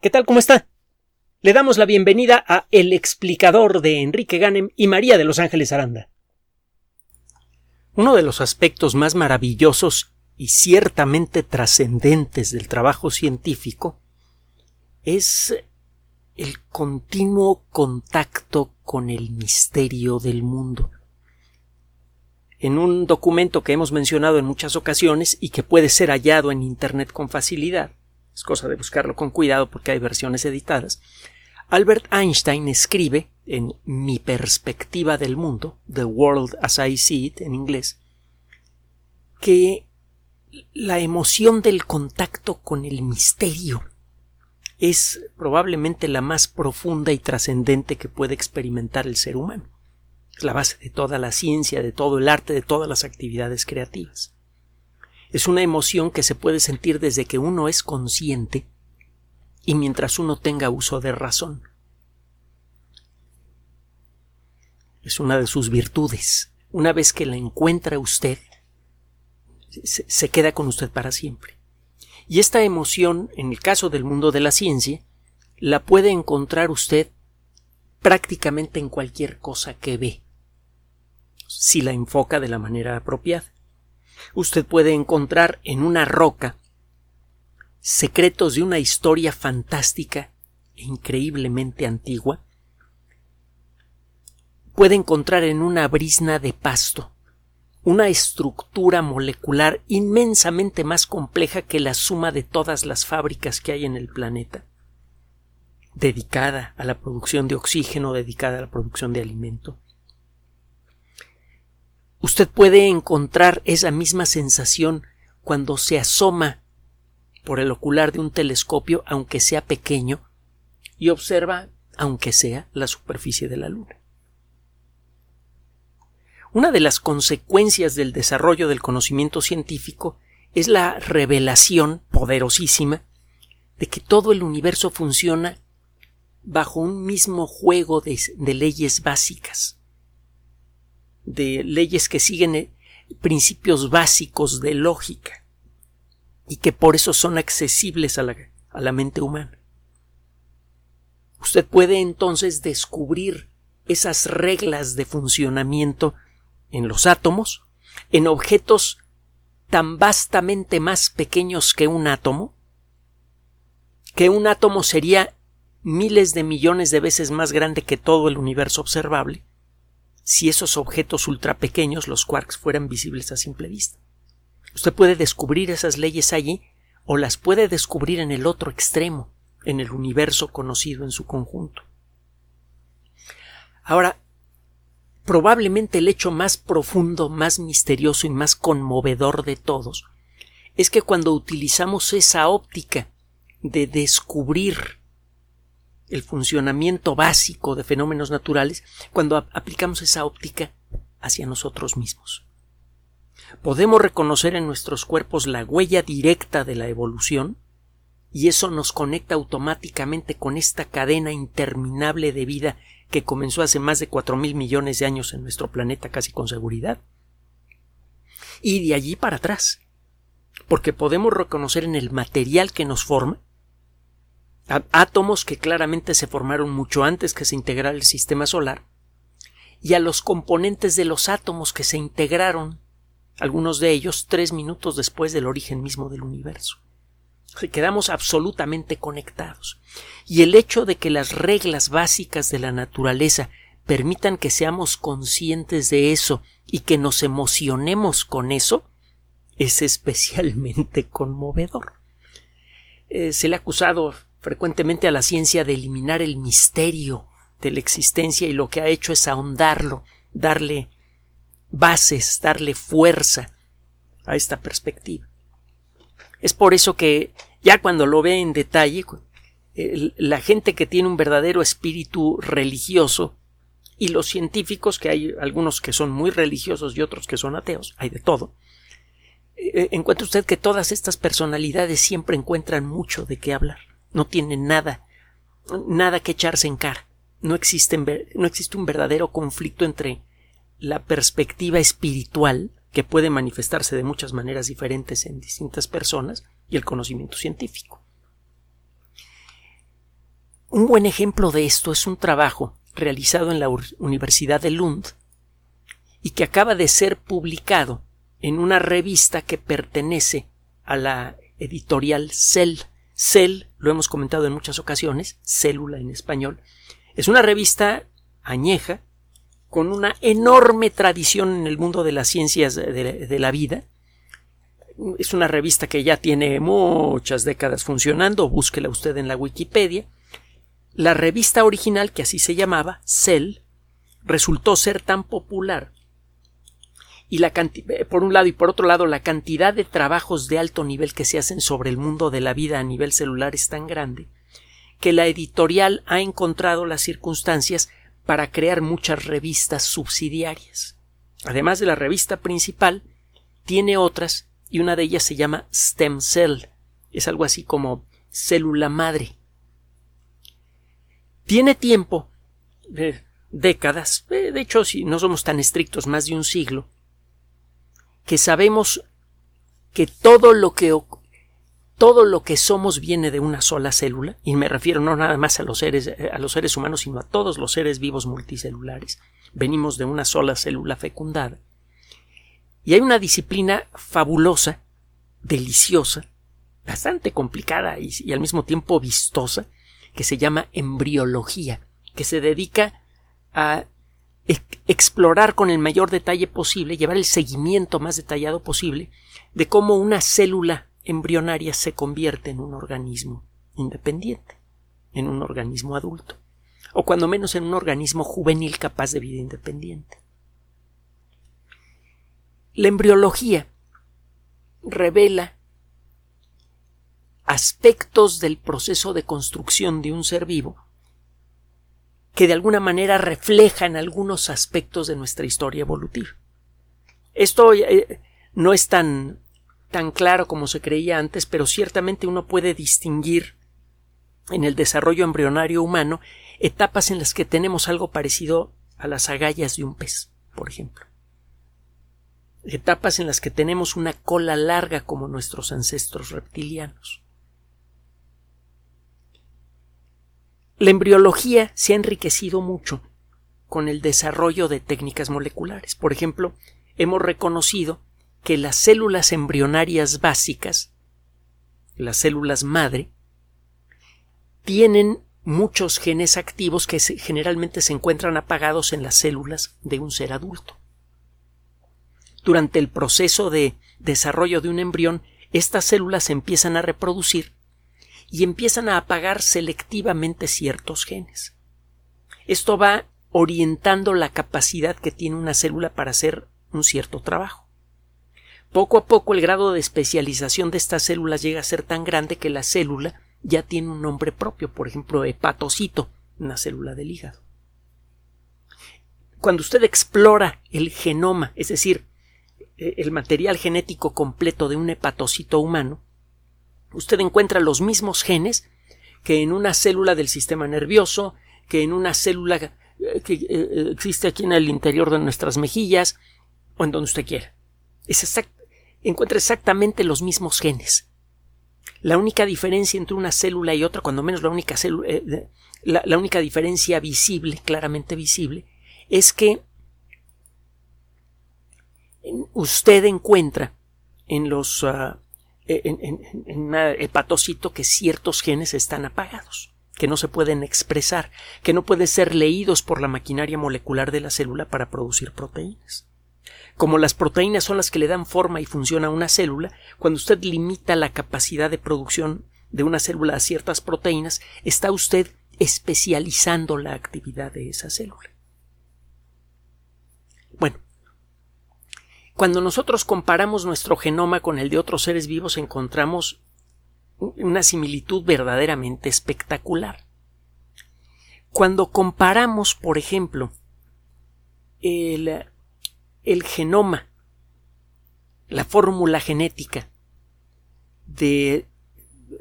¿Qué tal? ¿Cómo está? Le damos la bienvenida a El explicador de Enrique Ganem y María de Los Ángeles Aranda. Uno de los aspectos más maravillosos y ciertamente trascendentes del trabajo científico es el continuo contacto con el misterio del mundo. En un documento que hemos mencionado en muchas ocasiones y que puede ser hallado en Internet con facilidad, es cosa de buscarlo con cuidado porque hay versiones editadas, Albert Einstein escribe en Mi perspectiva del mundo, The World as I See It en inglés, que la emoción del contacto con el misterio es probablemente la más profunda y trascendente que puede experimentar el ser humano. Es la base de toda la ciencia, de todo el arte, de todas las actividades creativas. Es una emoción que se puede sentir desde que uno es consciente y mientras uno tenga uso de razón. Es una de sus virtudes. Una vez que la encuentra usted, se, queda con usted para siempre. Y esta emoción, en el caso del mundo de la ciencia, la puede encontrar usted prácticamente en cualquier cosa que ve, si la enfoca de la manera apropiada usted puede encontrar en una roca secretos de una historia fantástica e increíblemente antigua. Puede encontrar en una brisna de pasto una estructura molecular inmensamente más compleja que la suma de todas las fábricas que hay en el planeta, dedicada a la producción de oxígeno, dedicada a la producción de alimento usted puede encontrar esa misma sensación cuando se asoma por el ocular de un telescopio, aunque sea pequeño, y observa, aunque sea, la superficie de la Luna. Una de las consecuencias del desarrollo del conocimiento científico es la revelación poderosísima de que todo el universo funciona bajo un mismo juego de, leyes básicas de leyes que siguen eh, principios básicos de lógica y que por eso son accesibles a la, a la mente humana. Usted puede entonces descubrir esas reglas de funcionamiento en los átomos, en objetos tan vastamente más pequeños que un átomo, que un átomo sería miles de millones de veces más grande que todo el universo observable, si esos objetos ultrapequeños, los quarks, fueran visibles a simple vista. Usted puede descubrir esas leyes allí o las puede descubrir en el otro extremo, en el universo conocido en su conjunto. Ahora, probablemente el hecho más profundo, más misterioso y más conmovedor de todos es que cuando utilizamos esa óptica de descubrir el funcionamiento básico de fenómenos naturales cuando aplicamos esa óptica hacia nosotros mismos. Podemos reconocer en nuestros cuerpos la huella directa de la evolución y eso nos conecta automáticamente con esta cadena interminable de vida que comenzó hace más de cuatro mil millones de años en nuestro planeta casi con seguridad. Y de allí para atrás, porque podemos reconocer en el material que nos forma átomos que claramente se formaron mucho antes que se integrara el sistema solar, y a los componentes de los átomos que se integraron, algunos de ellos tres minutos después del origen mismo del universo. Quedamos absolutamente conectados. Y el hecho de que las reglas básicas de la naturaleza permitan que seamos conscientes de eso y que nos emocionemos con eso, es especialmente conmovedor. Eh, se le ha acusado frecuentemente a la ciencia de eliminar el misterio de la existencia y lo que ha hecho es ahondarlo, darle bases, darle fuerza a esta perspectiva. Es por eso que ya cuando lo ve en detalle, la gente que tiene un verdadero espíritu religioso y los científicos, que hay algunos que son muy religiosos y otros que son ateos, hay de todo, eh, encuentra usted que todas estas personalidades siempre encuentran mucho de qué hablar no tiene nada, nada que echarse en cara. No existe, no existe un verdadero conflicto entre la perspectiva espiritual, que puede manifestarse de muchas maneras diferentes en distintas personas, y el conocimiento científico. Un buen ejemplo de esto es un trabajo realizado en la Universidad de Lund y que acaba de ser publicado en una revista que pertenece a la editorial Cell. Cell, lo hemos comentado en muchas ocasiones, célula en español, es una revista añeja con una enorme tradición en el mundo de las ciencias de, la vida. Es una revista que ya tiene muchas décadas funcionando, búsquela usted en la Wikipedia. La revista original, que así se llamaba, Cell, resultó ser tan popular y la eh, por un lado y por otro lado la cantidad de trabajos de alto nivel que se hacen sobre el mundo de la vida a nivel celular es tan grande que la editorial ha encontrado las circunstancias para crear muchas revistas subsidiarias. Además de la revista principal, tiene otras y una de ellas se llama Stem Cell. Es algo así como célula madre. Tiene tiempo, de décadas, eh, de hecho si no somos tan estrictos, más de un siglo, que sabemos que todo lo que todo lo que somos viene de una sola célula, y me refiero no nada más a los seres, a los seres humanos, sino a todos los seres vivos multicelulares. Venimos de una sola célula fecundada. Y hay una disciplina fabulosa, deliciosa, bastante complicada y, y al mismo tiempo vistosa, que se llama embriología, que se dedica a explorar con el mayor detalle posible, llevar el seguimiento más detallado posible de cómo una célula embrionaria se convierte en un organismo independiente, en un organismo adulto, o cuando menos en un organismo juvenil capaz de vida independiente. La embriología revela aspectos del proceso de construcción de un ser vivo que de alguna manera reflejan algunos aspectos de nuestra historia evolutiva. Esto eh, no es tan, tan claro como se creía antes, pero ciertamente uno puede distinguir en el desarrollo embrionario humano etapas en las que tenemos algo parecido a las agallas de un pez, por ejemplo. Etapas en las que tenemos una cola larga como nuestros ancestros reptilianos. La embriología se ha enriquecido mucho con el desarrollo de técnicas moleculares. Por ejemplo, hemos reconocido que las células embrionarias básicas, las células madre, tienen muchos genes activos que generalmente se encuentran apagados en las células de un ser adulto. Durante el proceso de desarrollo de un embrión, estas células empiezan a reproducir y empiezan a apagar selectivamente ciertos genes. Esto va orientando la capacidad que tiene una célula para hacer un cierto trabajo. Poco a poco el grado de especialización de estas células llega a ser tan grande que la célula ya tiene un nombre propio, por ejemplo, hepatocito, una célula del hígado. Cuando usted explora el genoma, es decir, e-, el material genético completo de un hepatocito humano, usted encuentra los mismos genes que en una célula del sistema nervioso, que en una célula eh, que eh, existe aquí en el interior de nuestras mejillas o en donde usted quiera. encuentra exactamente los mismos genes. La única diferencia entre una célula y otra, cuando menos la única, eh, la, única diferencia visible, claramente visible, es que usted encuentra en los ah, en, un hepatocito que ciertos genes están apagados, que no se pueden expresar, que no pueden ser leídos por la maquinaria molecular de la célula para producir proteínas. Como las proteínas son las que le dan forma y función a una célula, cuando usted limita la capacidad de producción de una célula a ciertas proteínas, está usted especializando la actividad de esa célula. Bueno, cuando nosotros comparamos nuestro genoma con el de otros seres vivos encontramos una similitud verdaderamente espectacular. Cuando comparamos, por ejemplo, el, el genoma, la fórmula genética de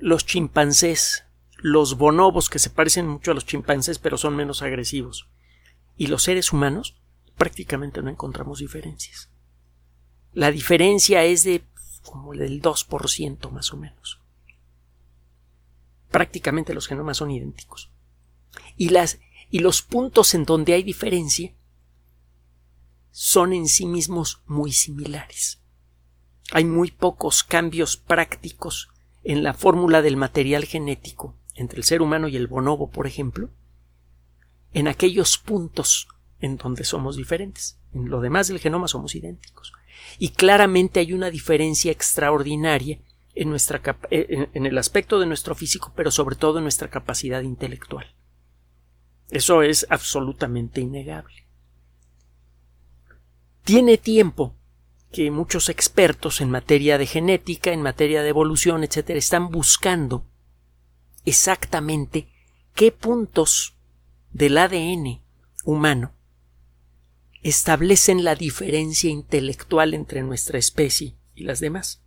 los chimpancés, los bonobos que se parecen mucho a los chimpancés pero son menos agresivos, y los seres humanos, prácticamente no encontramos diferencias. La diferencia es de como del 2% más o menos. Prácticamente los genomas son idénticos. Y, las, y los puntos en donde hay diferencia son en sí mismos muy similares. Hay muy pocos cambios prácticos en la fórmula del material genético entre el ser humano y el bonobo, por ejemplo, en aquellos puntos en donde somos diferentes. En lo demás del genoma somos idénticos. Y claramente hay una diferencia extraordinaria en, nuestra, eh, en el aspecto de nuestro físico, pero sobre todo en nuestra capacidad intelectual. Eso es absolutamente innegable. Tiene tiempo que muchos expertos en materia de genética, en materia de evolución, etcétera, están buscando exactamente qué puntos del ADN humano establecen la diferencia intelectual entre nuestra especie y las demás.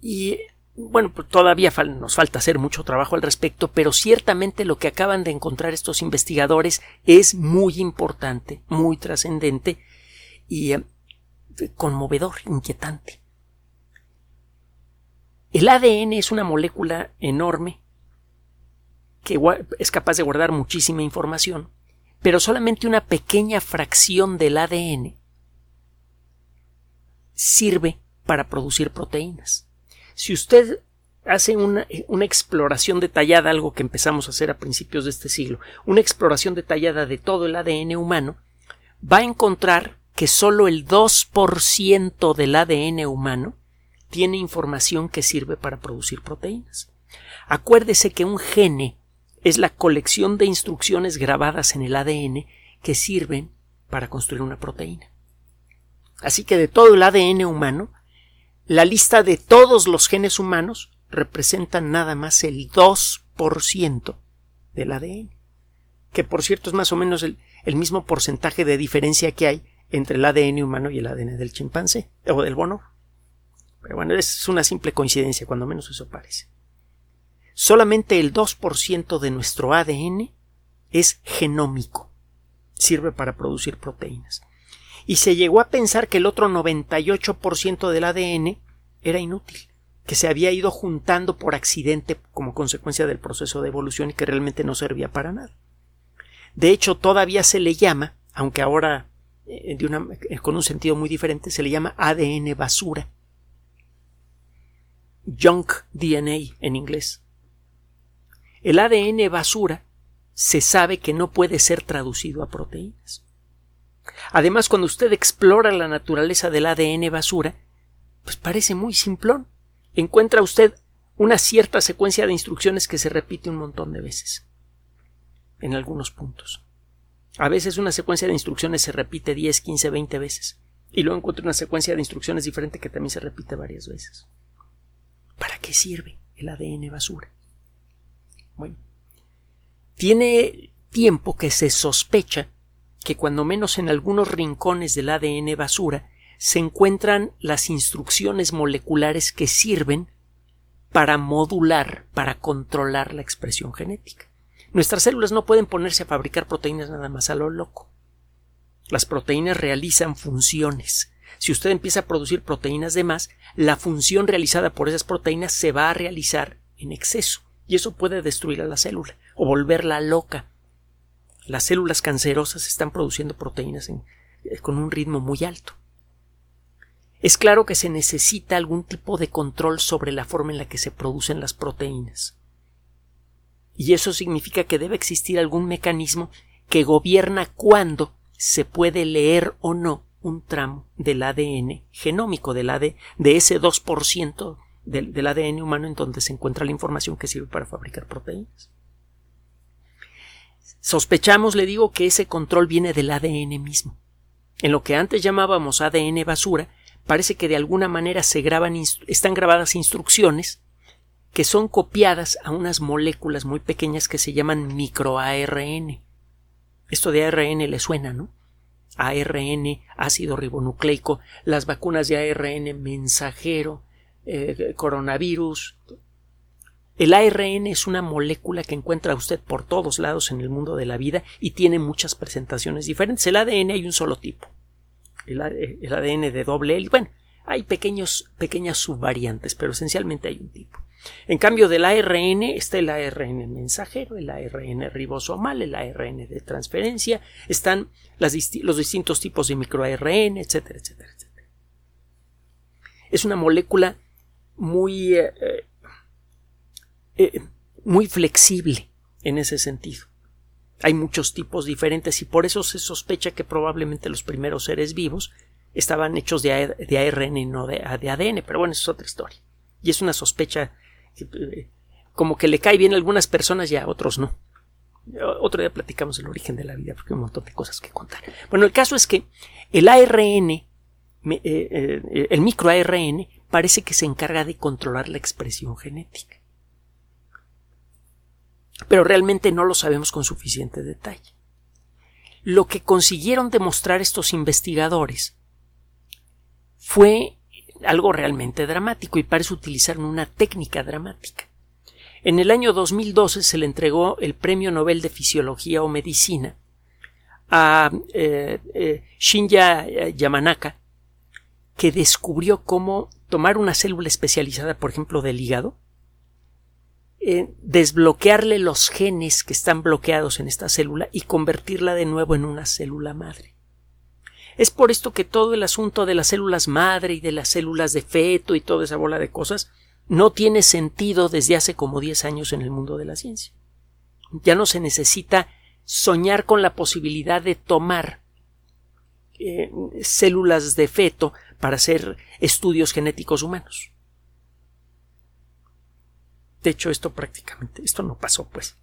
Y bueno, pues todavía nos falta hacer mucho trabajo al respecto, pero ciertamente lo que acaban de encontrar estos investigadores es muy importante, muy trascendente y eh, conmovedor, inquietante. El ADN es una molécula enorme que es capaz de guardar muchísima información, pero solamente una pequeña fracción del ADN sirve para producir proteínas. Si usted hace una, una, exploración detallada, algo que empezamos a hacer a principios de este siglo, una exploración detallada de todo el ADN humano, va a encontrar que solo el 2% del ADN humano tiene información que sirve para producir proteínas. Acuérdese que un gene es la colección de instrucciones grabadas en el ADN que sirven para construir una proteína. Así que de todo el ADN humano, la lista de todos los genes humanos representa nada más el 2% del ADN, que por cierto es más o menos el, el mismo porcentaje de diferencia que hay entre el ADN humano y el ADN del chimpancé o del bono. Pero bueno, es una simple coincidencia, cuando menos eso parece. Solamente el 2% de nuestro ADN es genómico. Sirve para producir proteínas. Y se llegó a pensar que el otro 98% del ADN era inútil, que se había ido juntando por accidente como consecuencia del proceso de evolución y que realmente no servía para nada. De hecho, todavía se le llama, aunque ahora eh, eh, con un sentido muy diferente, se le llama ADN basura. Junk DNA en inglés. El ADN basura se sabe que no puede ser traducido a proteínas. Además, cuando usted explora la naturaleza del ADN basura, pues parece muy simplón. Encuentra usted una cierta secuencia de instrucciones que se repite un montón de veces en algunos puntos. A veces una secuencia de instrucciones se repite 10, 15, 20 veces. Y luego encuentro una secuencia de instrucciones diferente que también se repite varias veces. ¿Para qué sirve el ADN basura? Bueno, tiene tiempo que se sospecha que cuando menos en algunos rincones del ADN basura se encuentran las instrucciones moleculares que sirven para modular, para controlar la expresión genética. Nuestras células no pueden ponerse a fabricar proteínas nada más a lo loco. Las proteínas realizan funciones. Si usted empieza a producir proteínas de más, la función realizada por esas proteínas se va a realizar en exceso y eso puede destruir a la célula o volverla loca. Las células cancerosas están produciendo proteínas eh, con un ritmo muy alto. Es claro que se necesita algún tipo de control sobre la forma en la que se producen las proteínas y eso significa que debe existir algún mecanismo que gobierna cuándo se puede leer o no un tramo del ADN genómico, del AD, de ese 2% del, ADN humano en donde se encuentra la información que sirve para fabricar proteínas. Sospechamos, le digo, que ese control viene del ADN mismo. En lo que antes llamábamos ADN basura, parece que de alguna manera se graban, están grabadas instrucciones que son copiadas a unas moléculas muy pequeñas que se llaman microARN. Esto de ARN le suena, ¿no? ARN, ácido ribonucleico, las vacunas de ARN mensajero, eh, coronavirus. El ARN es una molécula que encuentra usted por todos lados en el mundo de la vida y tiene muchas presentaciones diferentes. El ADN hay un solo tipo. El, ADN de doble L. Bueno, hay pequeños, pequeñas subvariantes, pero esencialmente hay un tipo. En cambio del ARN está el ARN mensajero, el ARN ribosomal, el ARN de transferencia, están los distintos tipos de microARN, etcétera, etcétera, etcétera. Es una molécula muy, eh, eh, muy flexible en ese sentido. Hay muchos tipos diferentes y por eso se sospecha que probablemente los primeros seres vivos estaban hechos de, ARN y no de, ADN, pero bueno, eso es otra historia. Y es una sospecha eh, como que le cae bien a algunas personas y a otros no. Otro día platicamos el origen de la vida porque hay un montón de cosas que contar. Bueno, el caso es que el ARN, eh, eh, el microARN, parece que se encarga de controlar la expresión genética. Pero realmente no lo sabemos con suficiente detalle. Lo que consiguieron demostrar estos investigadores fue algo realmente dramático y parece utilizar una técnica dramática. En el año 2012 se le entregó el Premio Nobel de Fisiología o Medicina a eh, eh, Shinya Yamanaka, que descubrió cómo tomar una célula especializada, por ejemplo, del hígado, eh, desbloquearle los genes que están bloqueados en esta célula y convertirla de nuevo en una célula madre. Es por esto que todo el asunto de las células madre y de las células de feto y toda esa bola de cosas no tiene sentido desde hace como 10 años en el mundo de la ciencia. Ya no se necesita soñar con la posibilidad de tomar eh, células de feto para hacer estudios genéticos humanos. De hecho, esto prácticamente, esto no pasó, pues.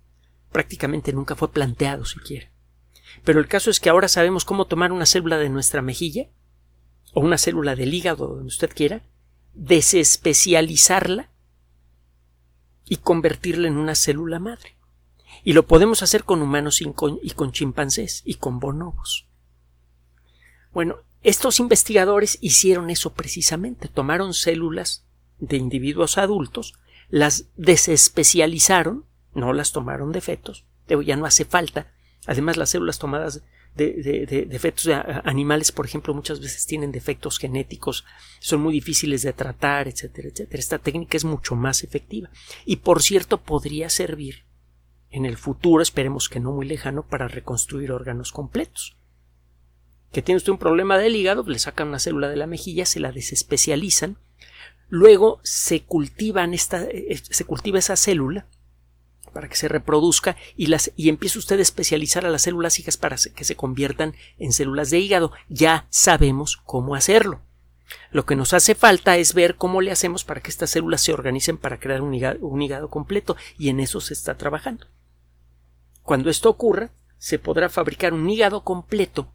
Prácticamente nunca fue planteado siquiera. Pero el caso es que ahora sabemos cómo tomar una célula de nuestra mejilla o una célula del hígado, donde usted quiera, desespecializarla y convertirla en una célula madre. Y lo podemos hacer con humanos y con, y con chimpancés y con bonobos. Bueno, estos investigadores hicieron eso precisamente. Tomaron células de individuos adultos, las desespecializaron, no las tomaron de fetos, ya no hace falta Además, las células tomadas de, defectos de animales, por ejemplo, muchas veces tienen defectos genéticos, son muy difíciles de tratar, etcétera, etcétera. Esta técnica es mucho más efectiva. Y por cierto, podría servir en el futuro, esperemos que no muy lejano, para reconstruir órganos completos. Que tiene usted un problema del hígado, le sacan una célula de la mejilla, se la desespecializan, luego se cultivan esta, eh, se cultiva esa célula para que se reproduzca y, las, y empiece usted a especializar a las células hijas para que se conviertan en células de hígado. Ya sabemos cómo hacerlo. Lo que nos hace falta es ver cómo le hacemos para que estas células se organicen para crear un hígado, un hígado completo y en eso se está trabajando. Cuando esto ocurra, se podrá fabricar un hígado completo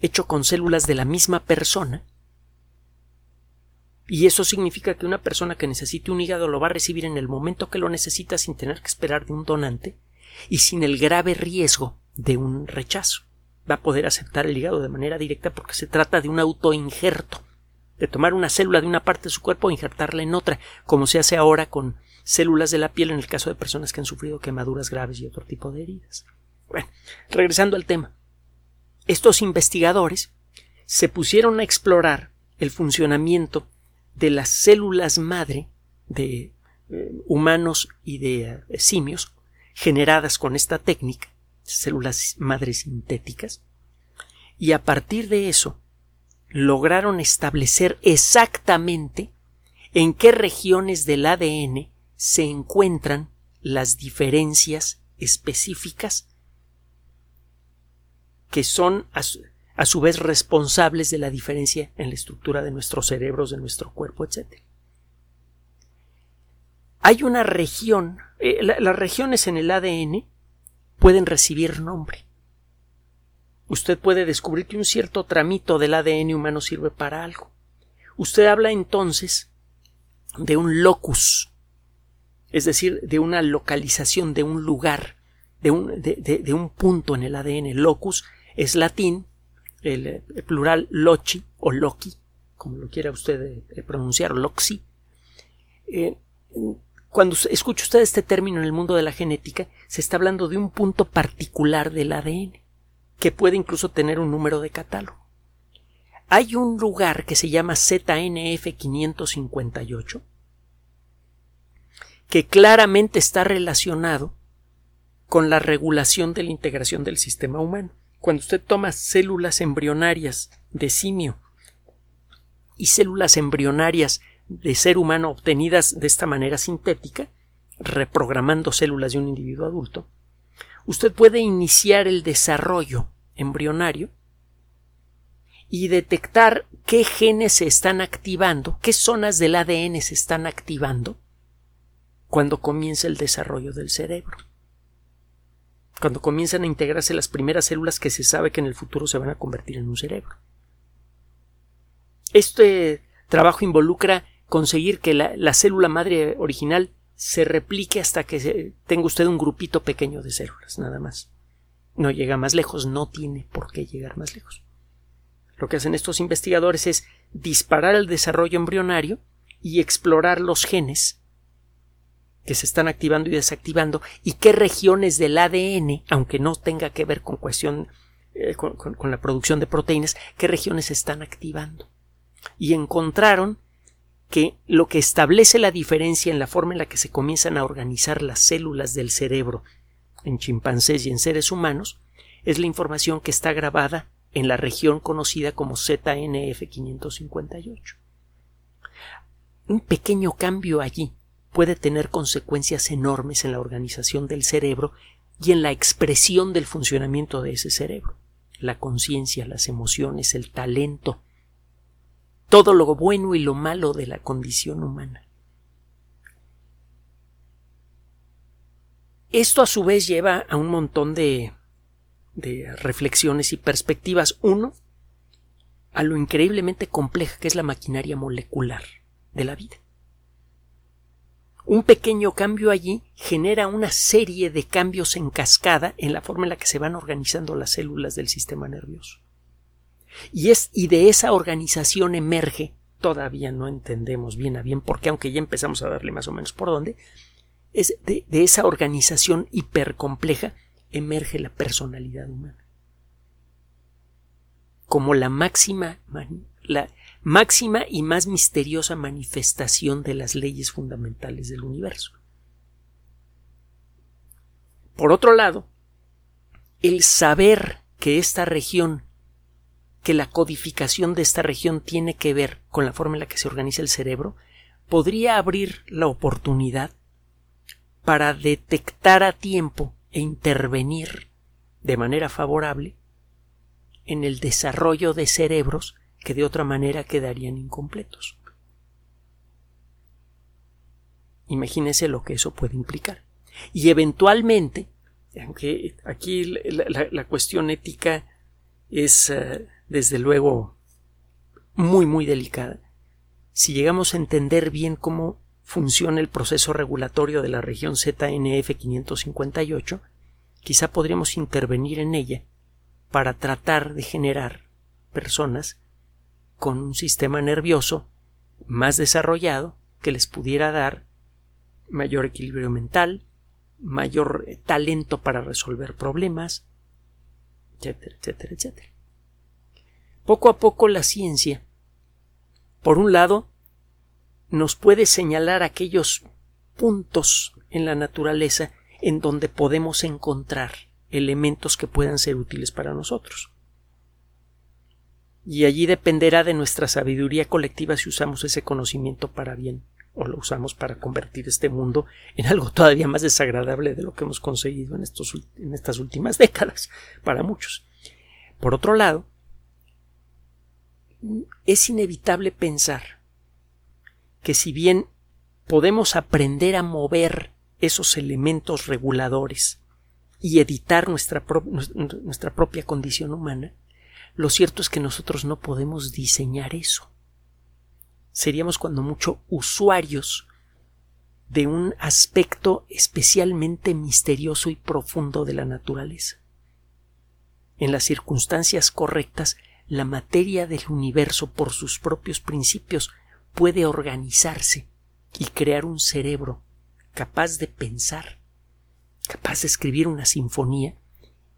hecho con células de la misma persona y eso significa que una persona que necesite un hígado lo va a recibir en el momento que lo necesita sin tener que esperar de un donante y sin el grave riesgo de un rechazo. Va a poder aceptar el hígado de manera directa porque se trata de un autoinjerto, de tomar una célula de una parte de su cuerpo e injertarla en otra, como se hace ahora con células de la piel en el caso de personas que han sufrido quemaduras graves y otro tipo de heridas. Bueno, regresando al tema. Estos investigadores se pusieron a explorar el funcionamiento de las células madre de eh, humanos y de eh, simios generadas con esta técnica, células madres sintéticas, y a partir de eso lograron establecer exactamente en qué regiones del ADN se encuentran las diferencias específicas que son a su vez responsables de la diferencia en la estructura de nuestros cerebros, de nuestro cuerpo, etc. Hay una región, eh, las regiones en el ADN pueden recibir nombre. Usted puede descubrir que un cierto tramito del ADN humano sirve para algo. Usted habla entonces de un locus, es decir, de una localización, de un lugar, de un, de un punto en el ADN. Locus es latín el, plural lochi o loki, como lo quiera usted eh, pronunciar, loxi. Eh, cuando escucha usted este término en el mundo de la genética, se está hablando de un punto particular del ADN, que puede incluso tener un número de catálogo. Hay un lugar que se llama ZNF558, que claramente está relacionado con la regulación de la integración del sistema humano. Cuando usted toma células embrionarias de simio y células embrionarias de ser humano obtenidas de esta manera sintética, reprogramando células de un individuo adulto, usted puede iniciar el desarrollo embrionario y detectar qué genes se están activando, qué zonas del ADN se están activando cuando comienza el desarrollo del cerebro. Cuando comienzan a integrarse las primeras células que se sabe que en el futuro se van a convertir en un cerebro. Este trabajo involucra conseguir que la, célula madre original se replique hasta que tenga usted un grupito pequeño de células, nada más. No llega más lejos, no tiene por qué llegar más lejos. Lo que hacen estos investigadores es disparar el desarrollo embrionario y explorar los genes que se están activando y desactivando y qué regiones del ADN, aunque no tenga que ver con cuestión eh, con, la producción de proteínas, qué regiones se están activando. Y encontraron que lo que establece la diferencia en la forma en la que se comienzan a organizar las células del cerebro en chimpancés y en seres humanos es la información que está grabada en la región conocida como ZNF558. Un pequeño cambio allí puede tener consecuencias enormes en la organización del cerebro y en la expresión del funcionamiento de ese cerebro. La conciencia, las emociones, el talento, todo lo bueno y lo malo de la condición humana. Esto a su vez lleva a un montón de de reflexiones y perspectivas. Uno, a lo increíblemente compleja que es la maquinaria molecular de la vida. Un pequeño cambio allí genera una serie de cambios en cascada en la forma en la que se van organizando las células del sistema nervioso. Y, de esa organización emerge, todavía no entendemos bien a bien por qué, aunque ya empezamos a darle más o menos por dónde, es de, esa organización hipercompleja emerge la personalidad humana como la máxima, máxima y más misteriosa manifestación de las leyes fundamentales del universo. Por otro lado, el saber que esta región, que la codificación de esta región tiene que ver con la forma en la que se organiza el cerebro, podría abrir la oportunidad para detectar a tiempo e intervenir de manera favorable en el desarrollo de cerebros que de otra manera quedarían incompletos. Imagínese lo que eso puede implicar. Y eventualmente, aunque aquí la, cuestión ética es eh, desde luego muy muy delicada, si llegamos a entender bien cómo funciona el proceso regulatorio de la región ZNF 558, quizá podríamos intervenir en ella para tratar de generar personas con un sistema nervioso más desarrollado que les pudiera dar mayor equilibrio mental, mayor talento para resolver problemas, etcétera, etcétera, etcétera. Poco a poco la ciencia, por un lado, nos puede señalar aquellos puntos en la naturaleza en donde podemos encontrar elementos que puedan ser útiles para nosotros. Y allí dependerá de nuestra sabiduría colectiva si usamos ese conocimiento para bien o lo usamos para convertir este mundo en algo todavía más desagradable de lo que hemos conseguido en, estos, en estas últimas décadas para muchos. Por otro lado, es inevitable pensar que si bien podemos aprender a mover esos elementos reguladores y editar nuestra, nuestra propia condición humana, lo cierto es que nosotros no podemos diseñar eso. Seríamos cuando mucho usuarios de un aspecto especialmente misterioso y profundo de la naturaleza. En las circunstancias correctas, la materia del universo por sus propios principios puede organizarse y crear un cerebro capaz de pensar, capaz de escribir una sinfonía